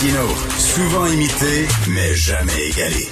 Martino, souvent imité, mais jamais égalé.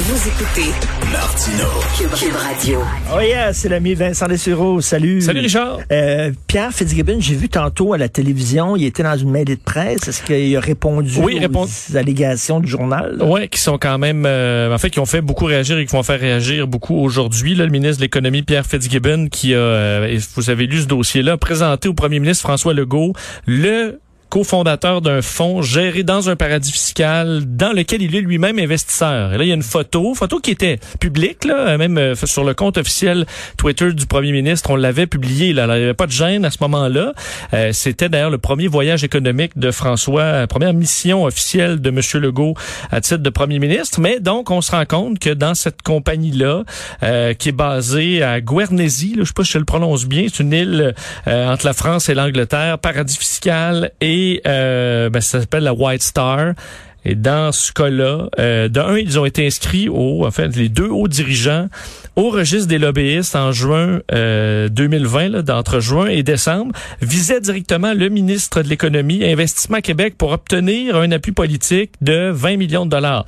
Vous écoutez Martino, Cube, Cube Radio. Oh yeah, c'est l'ami Vincent Dessureau. Salut. Salut Richard. Euh, Pierre Fitzgibbon, j'ai vu tantôt à la télévision, il était dans une mêlée de presse. Est-ce qu'il a répondu Oui, répond- aux allégations du journal? Ouais, qui sont quand même, euh, en fait, qui ont fait beaucoup réagir et qui vont faire réagir beaucoup aujourd'hui. Le ministre de l'économie Pierre Fitzgibbon, qui a, euh, et vous avez lu ce dossier-là, présenté au premier ministre François Legault le cofondateur d'un fonds géré dans un paradis fiscal dans lequel il est lui-même investisseur. Et là, il y a une photo, photo qui était publique, là, même euh, sur le compte officiel Twitter du premier ministre. On l'avait publié, là. Il n'y avait pas de gêne à ce moment-là. Euh, C'était d'ailleurs le premier voyage économique de François, euh, première mission officielle de M. Legault à titre de premier ministre. Mais donc, on se rend compte que dans cette compagnie-là, qui est basée à Guernesey, là, je sais pas si je le prononce bien, c'est une île entre la France et l'Angleterre, paradis fiscal, euh, ben, ça s'appelle la White Star. Et dans ce cas-là, euh, d'un, ils ont été inscrits au, en fait, les deux hauts dirigeants au registre des lobbyistes en juin euh, 2020, là, d'entre juin et décembre, visaient directement le ministre de l'économie, Investissement Québec, pour obtenir un appui politique de 20 millions de dollars.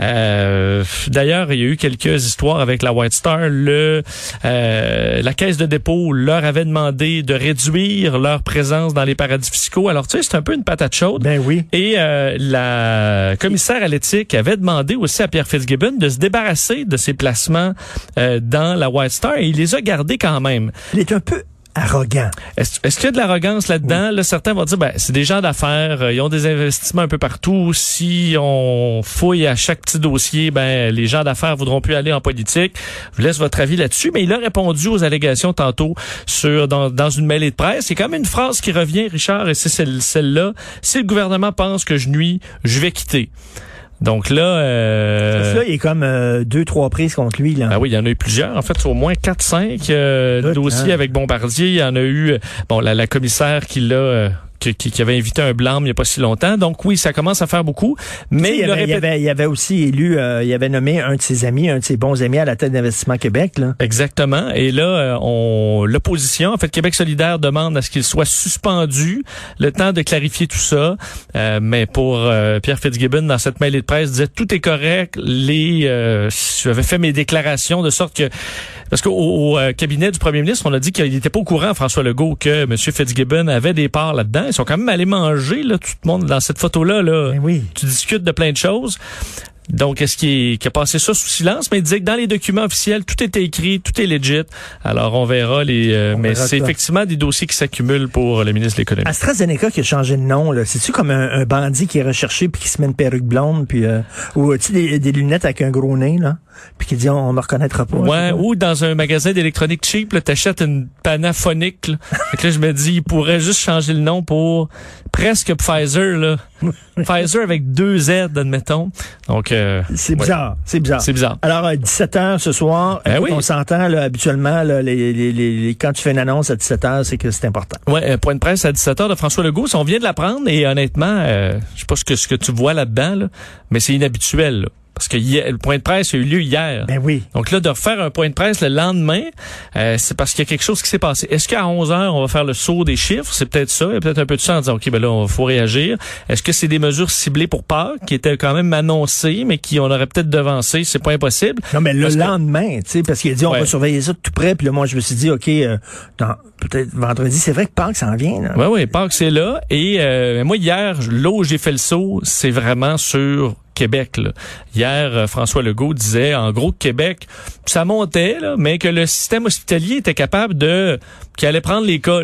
Euh, D'ailleurs, il y a eu quelques histoires avec la White Star. Le, euh, la caisse de dépôt leur avait demandé de réduire leur présence dans les paradis fiscaux. Alors, tu sais, c'est un peu une patate chaude. Ben oui. Et euh, la commissaire à l'éthique avait demandé aussi à Pierre Fitzgibbon de se débarrasser de ses placements euh, dans la White Star et il les a gardés quand même. Il est un peu arrogant. Est-ce qu'il y a de l'arrogance là-dedans? Là, certains vont dire, ben, c'est des gens d'affaires, euh, ils ont des investissements un peu partout. Si on fouille à chaque petit dossier, ben, les gens d'affaires voudront plus aller en politique. Je vous laisse votre avis là-dessus, mais il a répondu aux allégations tantôt sur dans, dans une mêlée de presse. C'est quand même une phrase qui revient, Richard, et c'est celle- celle-là. Si le gouvernement pense que je nuis, je vais quitter. Donc là, euh, Là, il est comme euh, deux, trois prises contre lui. Là. ah oui, il y en a eu plusieurs. En fait, c'est au moins 4-5 euh, dossiers hein. avec Bombardier. Il y en a eu, euh, bon, la, la commissaire qui l'a... qui, qui- avait invité un blâme il n'y a pas si longtemps. Donc oui, ça commence à faire beaucoup. Tu sais, Mais il, avait, il, avait, il avait aussi élu, euh, il avait nommé un de ses amis, un de ses bons amis à la tête d'Investissement Québec. Là. Exactement. Et là, euh, on l'opposition, en fait, Québec solidaire demande à ce qu'il soit suspendu, le temps de clarifier tout ça. Euh, mais pour euh, Pierre Fitzgibbon, dans cette mail de presse, disait tout est correct. Les, euh, j'avais fait mes déclarations de sorte que parce qu'au au, euh, cabinet du premier ministre, on a dit qu'il n'était pas au courant, François Legault, que M. Fitzgibbon avait des parts là-dedans. Ils sont quand même allés manger, là, tout le monde, dans cette photo-là. Là, Ben oui. tu discutes de plein de choses. Donc, est-ce qu'il qui a passé ça sous silence? Mais il disait que dans les documents officiels, tout était écrit, tout est legit. Alors, on verra les... euh, On mais c'est effectivement des dossiers qui s'accumulent pour le ministre de l'économie. AstraZeneca qui a changé de nom, là, c'est-tu comme un, un bandit qui est recherché puis qui se met une perruque blonde puis euh, ou tu des, des lunettes avec un gros nez là, puis qui dit on, on me reconnaîtra pas. Ouais, ou dans un magasin d'électronique cheap, t'achètes une panaphonique. Là. Fait que là, je me dis, il pourrait juste changer le nom pour presque Pfizer, là. Pfizer avec deux Z, admettons. Donc, euh, C'est ouais. bizarre, c'est bizarre. C'est bizarre. Alors, à 17h ce soir, Ben écoute, oui. on s'entend là, habituellement, là, les, les, les, les- quand tu fais une annonce à 17h, c'est que c'est important. Ouais, euh, point de presse à 17h de François Legault. Si on vient de l'apprendre et honnêtement, euh, je sais pas ce que, ce que tu vois là-dedans, là, mais c'est inhabituel. là. Parce que hier- le point de presse a eu lieu hier. Ben oui. Donc là, de refaire un point de presse le lendemain, euh, c'est parce qu'il y a quelque chose qui s'est passé. Est-ce qu'à 11 heures, on va faire le saut des chiffres? C'est peut-être ça. Il y a peut-être un peu de ça en disant, OK, ben là, il faut réagir. Est-ce que c'est des mesures ciblées pour Pâques qui étaient quand même annoncées, mais qui on aurait peut-être devancé? C'est pas impossible. Non, mais le Parce que- lendemain, tu sais, parce qu'il a dit on Ouais. va surveiller ça de tout près, puis là, moi, je me suis dit, OK, euh, peut-être vendredi, c'est vrai que Pâques s'en vient. Là. Oui, oui, Pâques, c'est là. Et euh, moi, hier, là où j'ai fait le saut, c'est vraiment sur Québec. là. Hier, euh, François Legault disait, en gros, Québec, ça montait, mais que le système hospitalier était capable de... qu'il allait prendre les cas.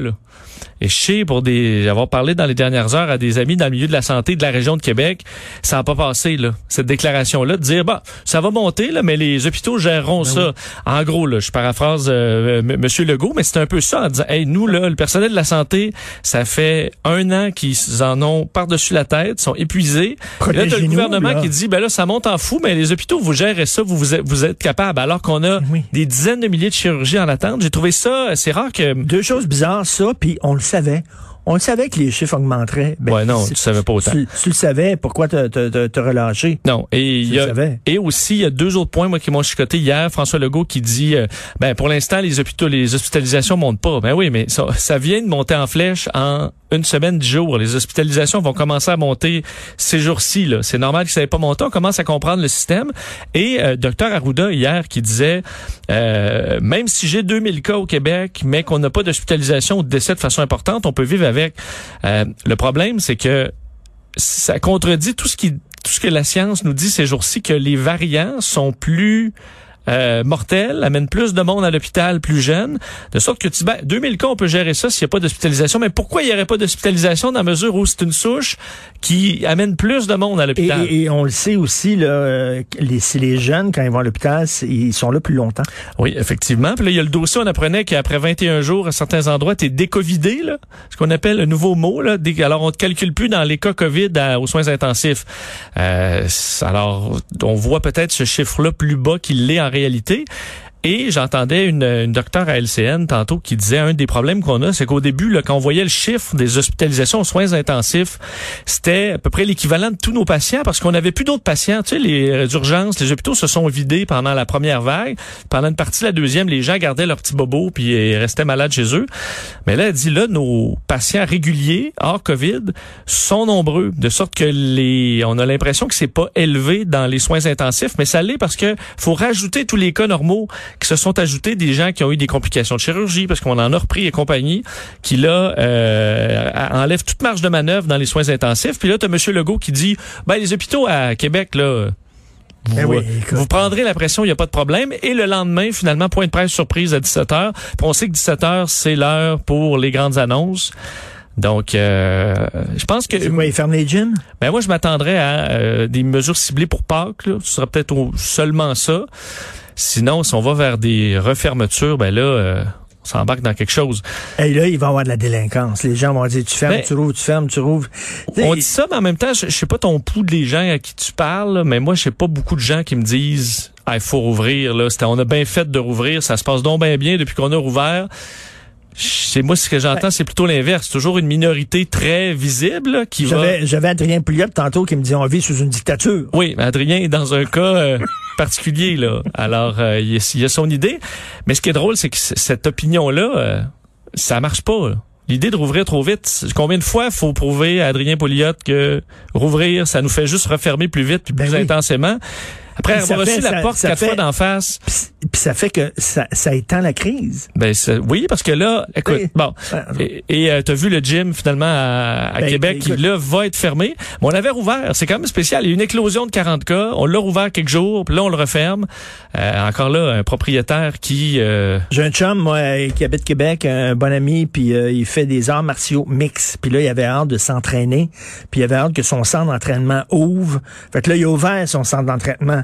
Et je sais, pour des, avoir parlé dans les dernières heures à des amis dans le milieu de la santé de la région de Québec, ça n'a pas passé, là, cette déclaration-là, de dire, bah, ça va monter, là, mais les hôpitaux géreront Ben ça. En gros, là, je paraphrase euh, M- Monsieur Legault, mais c'est un peu ça, en disant, hey, nous, là, le personnel de la santé, ça fait un an qu'ils en ont par-dessus la tête, sont épuisés. Et là, t'as le gouvernement là. qui dit, ben là, ça monte en fou, mais les hôpitaux, vous gérez ça, vous, vous êtes, vous êtes capable. Alors qu'on a Oui. des dizaines de milliers de chirurgies en attente. J'ai trouvé ça, c'est rare que Deux choses bizarres, ça, puis on le savait. On le savait que les chiffres augmenteraient. Ben, Ouais, non, tu savais pas autant. Tu, tu le savais, pourquoi te, te, te, relâcher? Non, et il y a, et aussi il y a deux autres points moi qui m'ont chicoté hier. François Legault qui dit, euh, ben pour l'instant les hôpitaux, les hospitalisations montent pas. Ben oui, mais ça, ça vient de monter en flèche en une semaine, dix jours. Les hospitalisations vont commencer à monter ces jours-ci. C'est normal que ça n'ait pas monté. On commence à comprendre le système. Et euh, docteur Arruda hier qui disait, euh, même si j'ai 2000 cas au Québec, mais qu'on n'a pas d'hospitalisation ou de décès de façon importante, on peut vivre avec. Euh, le problème, c'est que ça contredit tout ce qui tout ce que la science nous dit ces jours-ci que les variants sont plus euh, mortels, amènent plus de monde à l'hôpital plus jeune, de sorte que tu ben 2000 cas on peut gérer ça s'il n'y a pas d'hospitalisation, mais pourquoi il n'y aurait pas d'hospitalisation dans la mesure où c'est une souche qui amène plus de monde à l'hôpital? et- et on le sait aussi, là, les, c'est les jeunes, quand ils vont à l'hôpital, ils sont là plus longtemps. Oui, effectivement. Puis là, il y a le dossier, on apprenait qu'après 21 jours, à certains endroits, tu es décovidé, là, ce qu'on appelle le nouveau mot. Là, alors, on te calcule plus dans les cas COVID à- aux soins intensifs. Euh, alors, on voit peut-être ce chiffre-là plus bas qu'il l'est en réalité réalité. Et j'entendais une, une docteure à LCN tantôt qui disait un des problèmes qu'on a, c'est qu'au début, là, quand on voyait le chiffre des hospitalisations aux soins intensifs, c'était à peu près l'équivalent de tous nos patients parce qu'on n'avait plus d'autres patients. Tu sais, les euh, urgences, les hôpitaux se sont vidés pendant la première vague. Pendant une partie de la deuxième, les gens gardaient leurs petits bobos puis ils restaient malades chez eux. Mais là, elle dit là, nos patients réguliers hors COVID sont nombreux, de sorte que les, on a l'impression que c'est pas élevé dans les soins intensifs, mais ça l'est parce que faut rajouter tous les cas normaux qui se sont ajoutés des gens qui ont eu des complications de chirurgie parce qu'on en a repris et compagnie, qui là euh, enlève toute marge de manœuvre dans les soins intensifs. Puis là, tu as M. Legault qui dit, ben les hôpitaux à Québec là. Vous, Eh oui, euh, vous prendrez la pression, il n'y a pas de problème. Et le lendemain, finalement, point de presse surprise à 17h. Puis on sait que 17h, c'est l'heure pour les grandes annonces. Donc, euh, je pense que... Quoi, ils ferment les gyms? Ben moi, je m'attendrais à euh, des mesures ciblées pour Pâques. Là. Ce sera peut-être seulement ça. Sinon, si on va vers des refermetures, ben là, euh, on s'embarque dans quelque chose. Et là, il va y avoir de la délinquance. Les gens vont dire, tu fermes, Ben, tu rouvres, tu fermes, tu rouvres. On dit ça, mais en même temps, je, je sais pas ton pouls des gens à qui tu parles, mais moi, je sais pas beaucoup de gens qui me disent il faut rouvrir. Là. On a bien fait de rouvrir. Ça se passe donc bien bien depuis qu'on a rouvert. C'est moi ce que j'entends, c'est plutôt l'inverse. Toujours une minorité très visible là, qui va. J'avais, Adrien Pouliot tantôt qui me disait, on vit sous une dictature. Oui, mais Adrien est dans un cas euh, particulier là. Alors euh, il, y a, il y a son idée, mais ce qui est drôle, c'est que cette opinion-là, euh, ça marche pas. là. L'idée de rouvrir trop vite, combien de fois faut prouver à Adrien Pouliot que rouvrir, ça nous fait juste refermer plus vite puis plus Ben oui. intensément? Après ça avoir reçu la ça- porte ça quatre fois d'en face, Puis, ça fait que ça, ça étend la crise. ben c'est- oui, parce que là, écoute, Oui. bon, Ouais. et et, euh, t'as vu le gym finalement à, à Ben, Québec qui là va être fermé. Mais on avait rouvert, c'est quand même spécial. Il y a eu une éclosion de 40 cas, on l'a rouvert quelques jours, puis là on le referme. Euh, encore là, un propriétaire qui euh, J'ai un chum, moi, qui habite Québec, un bon ami, puis euh, il fait des arts martiaux mix. Puis là, il avait hâte de s'entraîner, puis il avait hâte que son centre d'entraînement ouvre. Fait que là, il a ouvert son centre d'entraînement.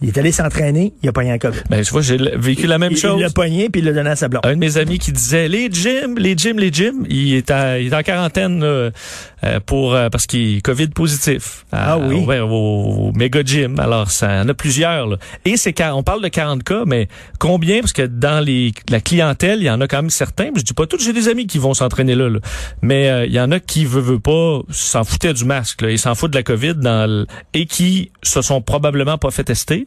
Il est allé s'entraîner, il a pogné un COVID. ben tu vois, j'ai vécu la même Il- chose. Il l'a pogné, puis il l'a donné à sa blonde. un de mes amis qui disait les gyms, les gyms, les gyms, il est, à- il est en quarantaine euh, pour euh, parce qu'il est Covid positif. À- Ah oui? ouais, au, au méga gym. Alors ça en a plusieurs. là. Et c'est on parle de 40 cas, mais combien? Parce que dans les la clientèle, il y en a quand même certains. Je dis pas tous, j'ai des amis qui vont s'entraîner là, là. mais euh, il y en a qui veut, veut pas s'en foutaient du masque. Là. Ils s'en foutent de la Covid dans et qui se sont probablement pas fait tester.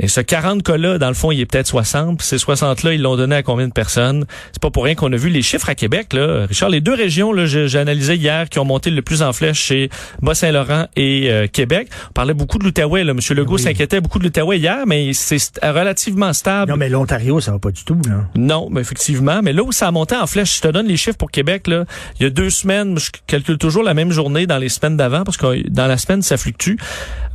Et ce 40 cas-là, dans le fond, il est peut-être 60. Puis ces 60-là, ils l'ont donné à combien de personnes? C'est pas pour rien qu'on a vu les chiffres à Québec, là. Richard, les deux régions, là, j'ai analysé hier, qui ont monté le plus en flèche chez Bas-Saint-Laurent et euh, Québec. On parlait beaucoup de l'Outaouais, là. Monsieur Legault Oui. s'inquiétait beaucoup de l'Outaouais hier, mais c'est st- relativement stable. Non, mais l'Ontario, ça va pas du tout, là. Non, mais effectivement. Mais là où ça a monté en flèche, je te donne les chiffres pour Québec. Là. Il y a deux semaines, je calcule toujours la même journée dans les semaines d'avant, parce que dans la semaine, ça fluctue.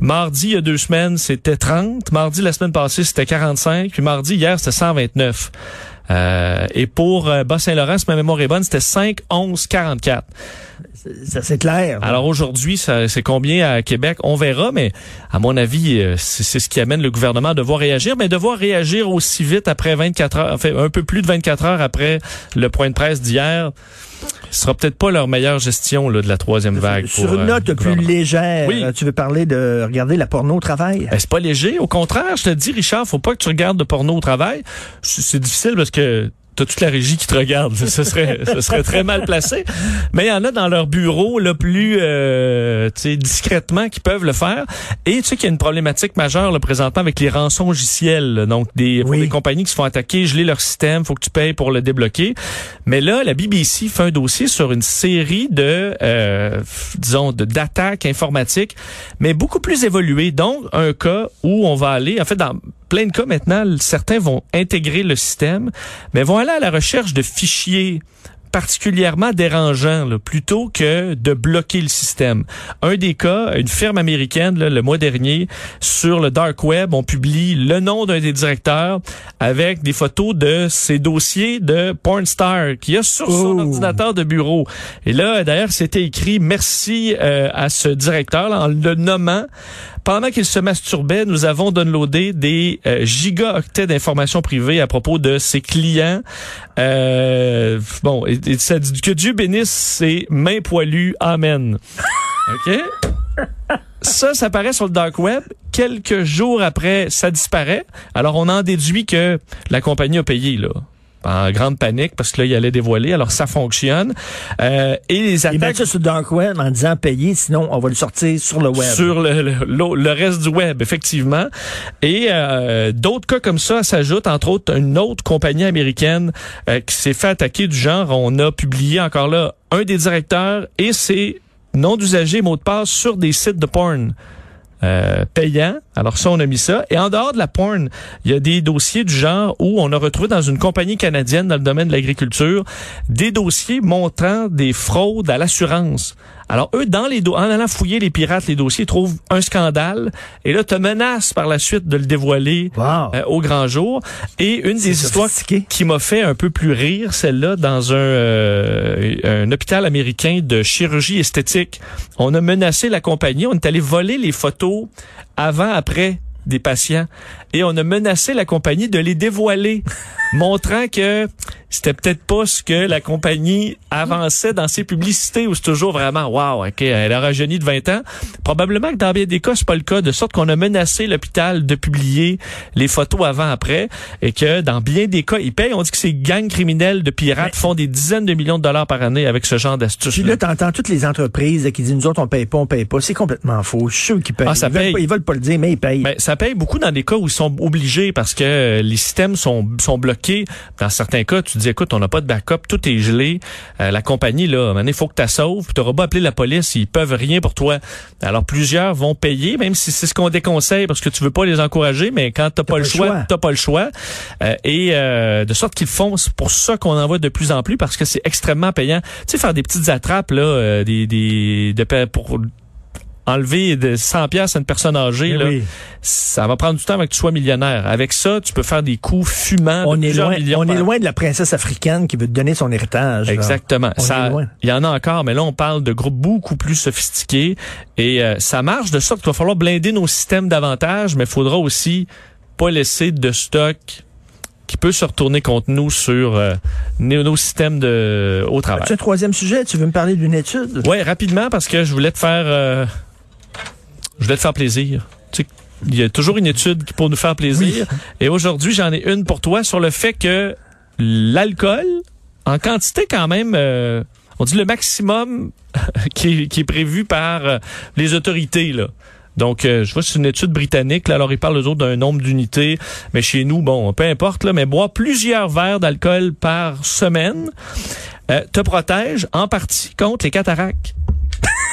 Mardi, il y a deux semaines, c'était 30. Mardi, la semaine passée, c'était 45. Puis mardi, hier, c'était 129. Euh, et pour euh, Bas-Saint-Laurent, si ma mémoire est bonne, c'était 5, 11, 44. Ça, c'est clair. Alors aujourd'hui, ça- c'est combien à Québec? On verra, mais à mon avis, euh, c'est c'est ce qui amène le gouvernement à devoir réagir, mais devoir réagir aussi vite après 24 heures, enfin un peu plus de 24 heures après le point de presse d'hier, ce sera peut-être pas leur meilleure gestion là, de la troisième vague. Sur pour, une euh, note plus légère, Oui. tu veux parler de regarder la porno au travail? Ben, c'est pas léger. Au contraire, je te dis, Richard, faut pas que tu regardes de porno au travail. C'est difficile parce que t'as toute la régie qui te regarde. Ce serait, ce serait très mal placé. Mais il y en a dans leur bureau, le plus, euh, discrètement, qui peuvent le faire. Et tu sais qu'il y a une problématique majeure, le présentement, avec les rançongiciels. là. Donc, des, Oui. des compagnies qui se font attaquer, geler leur système, faut que tu payes pour le débloquer. Mais là, la BBC fait un dossier sur une série de, euh, disons, d'attaques informatiques, mais beaucoup plus évoluées. Donc, un cas où on va aller, en fait, dans plein de cas maintenant, certains vont intégrer le système, mais vont aller à la recherche de fichiers particulièrement dérangeants là, plutôt que de bloquer le système. Un des cas, une firme américaine, là, le mois dernier, sur le dark web, on publie le nom d'un des directeurs avec des photos de ses dossiers de pornstar qu'il y a sur son Oh. ordinateur de bureau. Et là, d'ailleurs, c'était écrit merci euh, à ce directeur là, en le nommant. Pendant qu'il se masturbait, nous avons downloadé des euh, gigaoctets d'informations privées à propos de ses clients. Euh, bon, et, et ça dit que Dieu bénisse ses mains poilues. Amen. OK? Ça, ça paraît sur le dark web. Quelques jours après, ça disparaît. Alors, on en déduit que la compagnie a payé, là. En grande panique, parce que là, il allait dévoiler. Alors, ça fonctionne. Euh, et les attaques ça sur le dark web en disant payer, sinon on va le sortir sur le web. sur le, le, le- reste du web, effectivement. Et euh, d'autres cas comme ça s'ajoutent, entre autres, une autre compagnie américaine euh, qui s'est fait attaquer du genre. On a publié encore là un des directeurs et ses noms d'usagers et mots de passe sur des sites de porn. Euh, payants. Alors ça, on a mis ça. Et en dehors de la porn, il y a des dossiers du genre où on a retrouvé dans une compagnie canadienne dans le domaine de l'agriculture des dossiers montrant des fraudes à l'assurance. Alors eux, dans les en allant fouiller les pirates, les dossiers, ils trouvent un scandale et là, te menacent par la suite de le dévoiler Wow. euh, au grand jour. Et une des histoires qui m'a fait un peu plus rire, celle-là, dans un, euh, un hôpital américain de chirurgie esthétique. On a menacé la compagnie, on est allé voler les photos avant, après des patients et on a menacé la compagnie de les dévoiler, montrant que c'était peut-être pas ce que la compagnie avançait dans ses publicités où c'est toujours vraiment wow, ok, elle a rajeuni de 20 ans. Probablement que dans bien des cas, c'est pas le cas, de sorte qu'on a menacé l'hôpital de publier les photos avant-après et que dans bien des cas, ils payent. On dit que ces gangs criminels de pirates font des dizaines de millions de dollars par année avec ce genre d'astuces. Puis là, t'entends toutes les entreprises qui disent, nous autres, on paye pas, on paye pas. C'est complètement faux. Je suis sûr qu'ils payent. Ah, ça ils, veulent paye. pas, ils veulent pas le dire, mais ils payent. Ben, ça paye beaucoup dans des cas où ils sont obligés parce que euh, les systèmes sont, sont bloqués. Dans certains cas, tu dis, écoute, on n'a pas de backup, tout est gelé. Euh, la compagnie, là, il faut que tu sauves. Tu auras pas appelé la police, ils peuvent rien pour toi. Alors, plusieurs vont payer, même si c'est ce qu'on déconseille parce que tu veux pas les encourager, mais quand t'as pas, le choix, t'as pas le choix. Euh, et euh, de sorte qu'ils font, c'est pour ça qu'on en voit de plus en plus parce que c'est extrêmement payant. Tu sais, faire des petites attrapes, là, euh, des, des, de, pour enlever de 100 pièces à une personne âgée, Eh là, oui. ça va prendre du temps avant que tu sois millionnaire. Avec ça, tu peux faire des coups fumants de On est plusieurs loin, millions on est loin de la princesse africaine qui veut te donner son héritage. Exactement. Est il y en a encore, mais là, on parle de groupes beaucoup plus sophistiqués. Et euh, ça marche de sorte qu'il va falloir blinder nos systèmes davantage, mais il faudra aussi pas laisser de stock qui peut se retourner contre nous sur euh, nos, systèmes de au travail. Tu as un troisième sujet? Tu veux me parler d'une étude? Ouais, rapidement parce que je voulais te faire, euh, je voulais te faire plaisir. Tu sais, il y a toujours une étude qui pour nous faire plaisir. Et aujourd'hui, j'en ai une pour toi sur le fait que l'alcool, en quantité quand même, euh, on dit le maximum qui, est, qui est prévu par euh, les autorités là. Donc, euh, je vois, c'est une étude britannique. Là, alors, ils parlent, eux autres, d'un nombre d'unités. Mais chez nous, bon, peu importe, là, mais boire plusieurs verres d'alcool par semaine euh, te protège en partie contre les cataractes.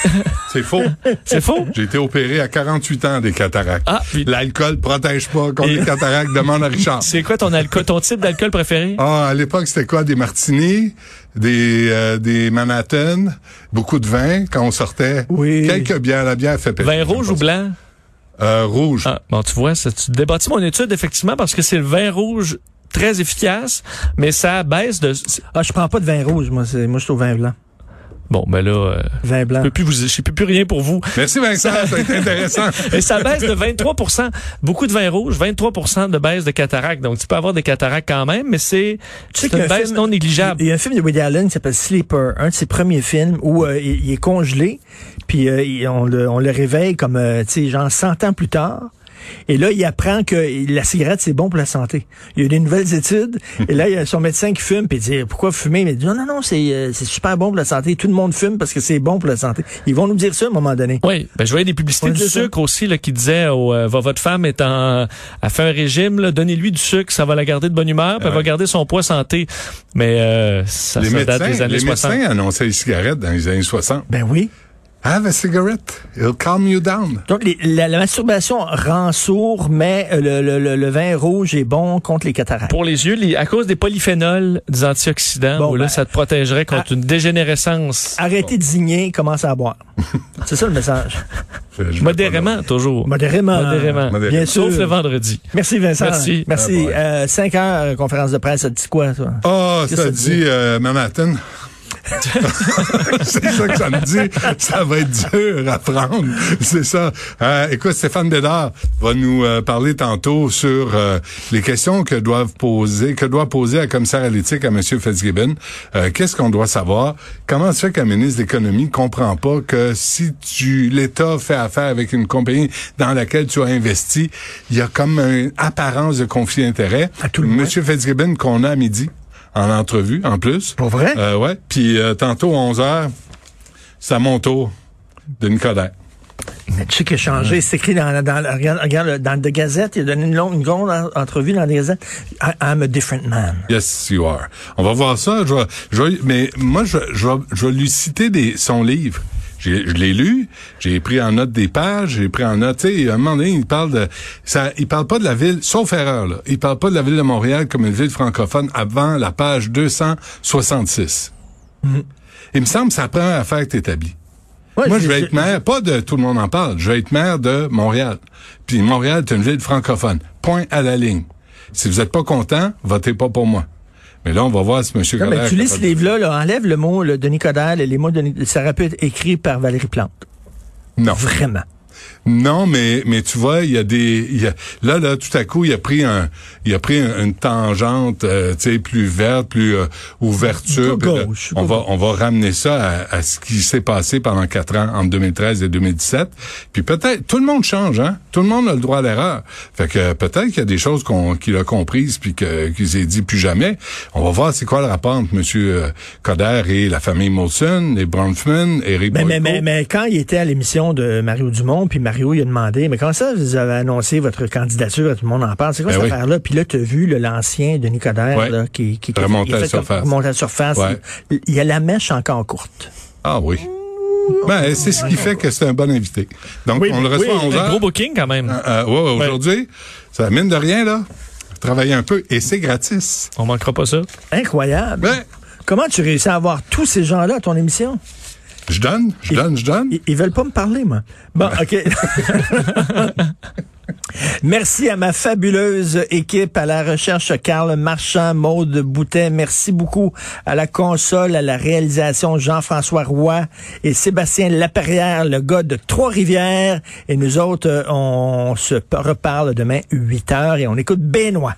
C'est faux. C'est faux? J'ai été opéré à 48 ans des cataractes. Ah, puis- L'alcool protège pas contre Et- les cataractes. Demande à Richard. C'est quoi ton alcool, ton type d'alcool préféré? Ah, à l'époque, c'était quoi? Des martinis, des, euh, des Manhattan, beaucoup de vin quand on sortait. Oui. Quelques bières. La bière fait péter. Vin rouge ou blanc? Euh, rouge. Ah, bon, tu vois, ça, tu débâtis mon étude, effectivement, parce que c'est le vin rouge très efficace, mais ça baisse de... Ah, je prends pas de vin rouge, moi. c'est- Moi, je suis au vin blanc. Bon, ben là, euh, Vin blanc. je peux plus vous, je peux plus rien pour vous. Merci Vincent, ça a été intéressant. Et ça baisse de 23 Beaucoup de vin rouge, 23 de baisse de cataracte. Donc, tu peux avoir des cataractes quand même, mais c'est Tu sais une baisse film- non négligeable. Il y a un film de Woody Allen qui s'appelle Sleeper, un de ses premiers films où euh, il, il est congelé, puis euh, il- on, le, on le réveille comme, euh, tu sais, genre 100 ans plus tard. Et là, il apprend que la cigarette, c'est bon pour la santé. Il y a eu des nouvelles études. et là, il y a son médecin qui fume, puis il dit, pourquoi fumer? Mais il dit, non, non, non, c'est euh, c'est super bon pour la santé. Tout le monde fume parce que c'est bon pour la santé. Ils vont nous dire ça à un moment donné. Oui, ben, je voyais des publicités du ça. sucre aussi là, qui disaient oh, euh, va- votre femme est en a fait un régime, là, donnez-lui du sucre, ça va la garder de bonne humeur, puis elle va garder son poids santé. Mais euh, ça, les ça médecins, date des années les 60. médecins annonçaient les cigarettes dans les années 60. Ben oui. Have a cigarette, it'll calm you down. Donc, les- la, la masturbation rend sourd, mais euh, le, le- le- le vin rouge est bon contre les cataractes. Pour les yeux, les- à cause des polyphénols, des antioxydants, Bon, où là, ben, ça te protégerait contre une dégénérescence. Arrêtez de zigner, commencez à boire. C'est ça le message. Modérément, toujours. Modérément. Modérément. Modérément. Bien sûr. Sauf le vendredi. Merci Vincent. Merci. Merci. Ah. Euh, cinq heures, euh, conférence de presse, ça te dit quoi, toi? Ah, ça que ça dit dit? euh, Manhattan. c'est ça que ça me dit. Ça va être dur à prendre. C'est ça. Euh, écoute, Stéphane Bédard va nous euh, parler tantôt sur euh, les questions que doivent poser, que doit poser la commissaire à l'éthique à M. Fitzgibbon. Euh, Qu'est-ce qu'on doit savoir? Comment se fait qu'un ministre de l'économie comprend pas que si tu l'État fait affaire avec une compagnie dans laquelle tu as investi, il y a comme une apparence de conflit d'intérêt. À tout le moins. Monsieur Fitzgibbon qu'on a à midi en entrevue, en plus. Pour vrai? Euh, ouais. Puis euh, tantôt, 11 heures, c'est à mon tour de Nicodère. Mais tu sais qu'il a changé. C'est écrit dans, dans, regarde, regarde, dans The Gazette. Il a donné une longue, une grande en- entrevue dans The Gazette. I, I'm a different man. Yes, you are. On va voir ça. Je vais, je vais- mais moi, je, je, vais, je vais lui citer des, son livre. Je l'ai lu, j'ai pris en note des pages, j'ai pris en note, tu sais, à un moment donné, il parle de, ça, il parle pas de la ville, sauf erreur, là, il parle pas de la ville de Montréal comme une ville francophone avant la page 266. Il me semble que première affaire que t'établis. Ouais, Moi, je vais être maire, pas de tout le monde en parle, je vais être maire de Montréal. Puis Montréal est une ville francophone. Point à la ligne. Si vous êtes pas content, votez pas pour moi. Mais là, on va voir si M. Non, mais Coderre tu lis ce de- livre-là, là, enlève le mot là, Denis Coderre, les mots de ça aurait pu être écrit par Valérie Plante. Non. Vraiment. Non, mais mais tu vois, il y a des il y a, là là tout à coup, il a pris un il a pris un- une tangente euh, tu sais plus verte, plus euh, ouverture. Là, on va on va ramener ça à, à ce qui s'est passé pendant quatre ans entre 2013 et 2017. Puis peut-être tout le monde change hein. Tout le monde a le droit à l'erreur. Fait que peut-être qu'il y a des choses qu'on qu'il a comprises puis que qu'il s'est dit plus jamais. On va voir c'est quoi le rapport entre monsieur Coder et la famille Molson, les Bronfman, Eric Mais, mais, Boyko. mais, mais quand il était à l'émission de Mario Dumont, puis Mario il a demandé, mais comment ça vous avez annoncé votre candidature, tout le monde en parle, c'est quoi Ben cette oui. affaire-là? Puis là, tu as vu l'ancien Denis Coderre Ouais. là, qui, qui, qui a à la comme- surface. à la surface. Ouais. Il, il y a la mèche encore courte. Ah oui. Ben, c'est ce qui fait que c'est un bon invité. Donc, Oui, on le oui, reçoit à 11 Un heures. gros booking quand même. Euh, ouais, ouais, aujourd'hui, ça mine de rien, là. Travailler un peu, et c'est gratis. On manquera pas ça. Incroyable. Ouais. Comment tu réussis à avoir tous ces gens-là à ton émission? Je donne, je donne, je donne. Ils, ils veulent pas me parler, moi. Bon, OK. Merci à ma fabuleuse équipe à la recherche Carl Marchand, Maude Boutet. Merci beaucoup à la console, à la réalisation Jean-François Roy et Sébastien Laperrière, le gars de Trois-Rivières. Et nous autres, euh, on se reparle demain 8 heures et on écoute Benoît.